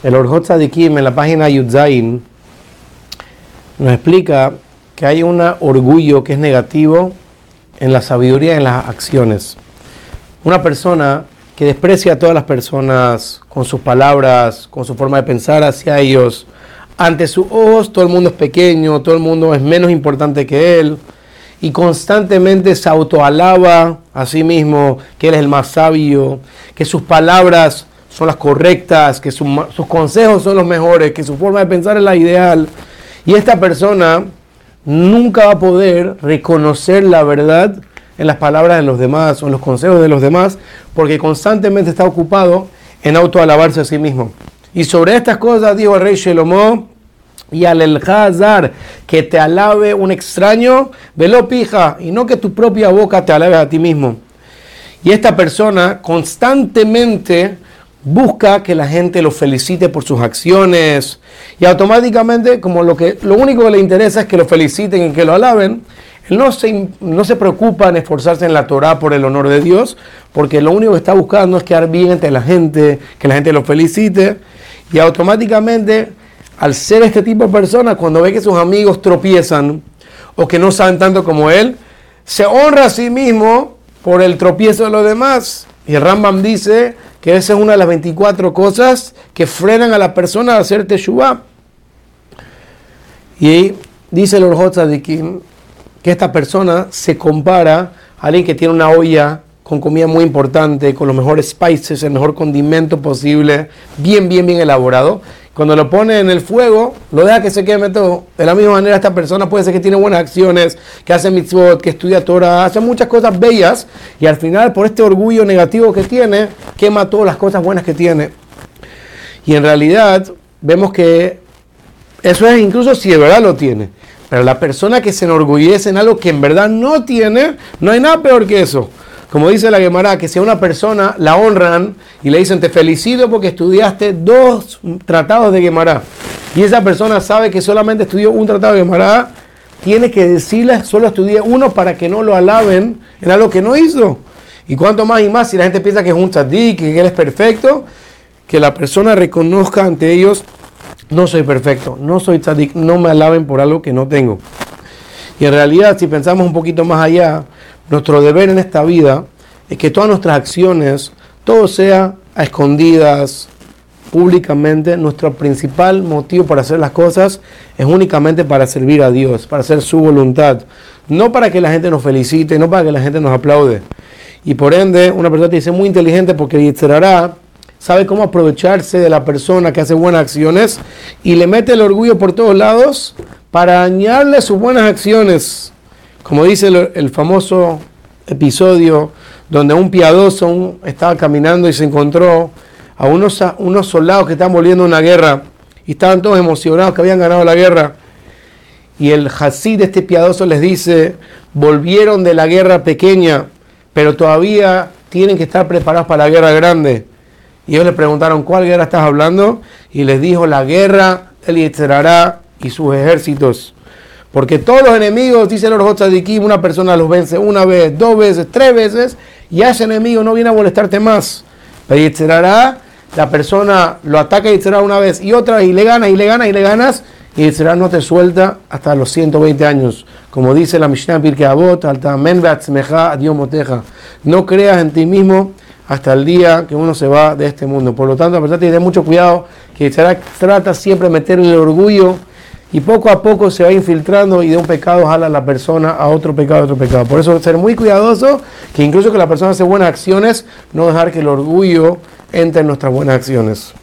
El Orjot Tzadikim en la página Yudzain nos explica que hay un orgullo que es negativo en la sabiduría en las acciones. Una persona que desprecia a todas las personas con sus palabras, con su forma de pensar hacia ellos, ante sus ojos todo el mundo es pequeño, todo el mundo es menos importante que él y constantemente se autoalaba a sí mismo que él es el más sabio, que sus palabras son las correctas, que sus consejos son los mejores, que su forma de pensar es la ideal. Y esta persona nunca va a poder reconocer la verdad en las palabras de los demás o en los consejos de los demás, porque constantemente está ocupado en autoalabarse a sí mismo. Y sobre estas cosas dijo el rey Shelomó, y al el Hazar, que te alabe un extraño, velo pija, y no que tu propia boca te alabe a ti mismo. Y esta persona constantemente busca que la gente lo felicite por sus acciones y automáticamente como lo, que, lo único que le interesa es que lo feliciten y que lo alaben, él no se, no se preocupa en esforzarse en la Torah por el honor de Dios, porque lo único que está buscando es quedar bien entre la gente, que la gente lo felicite y automáticamente al ser este tipo de persona, cuando ve que sus amigos tropiezan o que no saben tanto como él, se honra a sí mismo por el tropiezo de los demás. Y Rambam dice esa es una de las 24 cosas que frenan a la persona a hacer teshuva. Y dice el Orjot que esta persona se compara a alguien que tiene una olla con comida muy importante, con los mejores spices, el mejor condimento posible, bien, bien, bien elaborado. Cuando lo pone en el fuego, lo deja que se queme todo. De la misma manera, esta persona puede ser que tiene buenas acciones, que hace mitzvot, que estudia Torah, hace muchas cosas bellas y al final, por este orgullo negativo que tiene, quema todas las cosas buenas que tiene. Y en realidad, vemos que eso es incluso si de verdad lo tiene. Pero la persona que se enorgullece en algo que en verdad no tiene, no hay nada peor que eso. Como dice la Gemara, que si a una persona la honran y le dicen te felicito porque estudiaste dos tratados de Gemara y esa persona sabe que solamente estudió un tratado de Gemara, tiene que decirle solo estudié uno para que no lo alaben en algo que no hizo. Y cuanto más y más, si la gente piensa que es un tzadik, que él es perfecto, que la persona reconozca ante ellos, no soy perfecto, no soy tzadik, no me alaben por algo que no tengo. Y en realidad, si pensamos un poquito más allá, nuestro deber en esta vida es que todas nuestras acciones, todo sea a escondidas, públicamente. Nuestro principal motivo para hacer las cosas es únicamente para servir a Dios, para hacer su voluntad. No para que la gente nos felicite, no para que la gente nos aplaude. Y por ende, una persona dice muy inteligente porque Yitzhara sabe cómo aprovecharse de la persona que hace buenas acciones y le mete el orgullo por todos lados para dañarle sus buenas acciones. Como dice el, famoso episodio donde un piadoso estaba caminando y se encontró a unos, unos soldados que estaban volviendo a una guerra y estaban todos emocionados que habían ganado la guerra. Y el Hasid de este piadoso les dice, volvieron de la guerra pequeña, pero todavía tienen que estar preparados para la guerra grande. Y ellos le preguntaron, ¿cuál guerra estás hablando? Y les dijo, la guerra del Yitzhará y sus ejércitos. Porque todos los enemigos, dice el Tzadikim, una persona los vence una vez, dos veces, tres veces, y ese enemigo no viene a molestarte más. Pero Yitzhará, la persona lo ataca y será una vez y otra, y le ganas, y le ganas, y le ganas, y Yitzhará no te suelta hasta los 120 años. Como dice la Mishnah Pirkei Avot, no creas en ti mismo hasta el día que uno se va de este mundo. Por lo tanto, la persona tiene mucho cuidado, que Yitzhará trata siempre de meter el orgullo y poco a poco se va infiltrando y de un pecado jala a la persona a otro pecado, a otro pecado. Por eso ser muy cuidadoso, que incluso que la persona hace buenas acciones, no dejar que el orgullo entre en nuestras buenas acciones.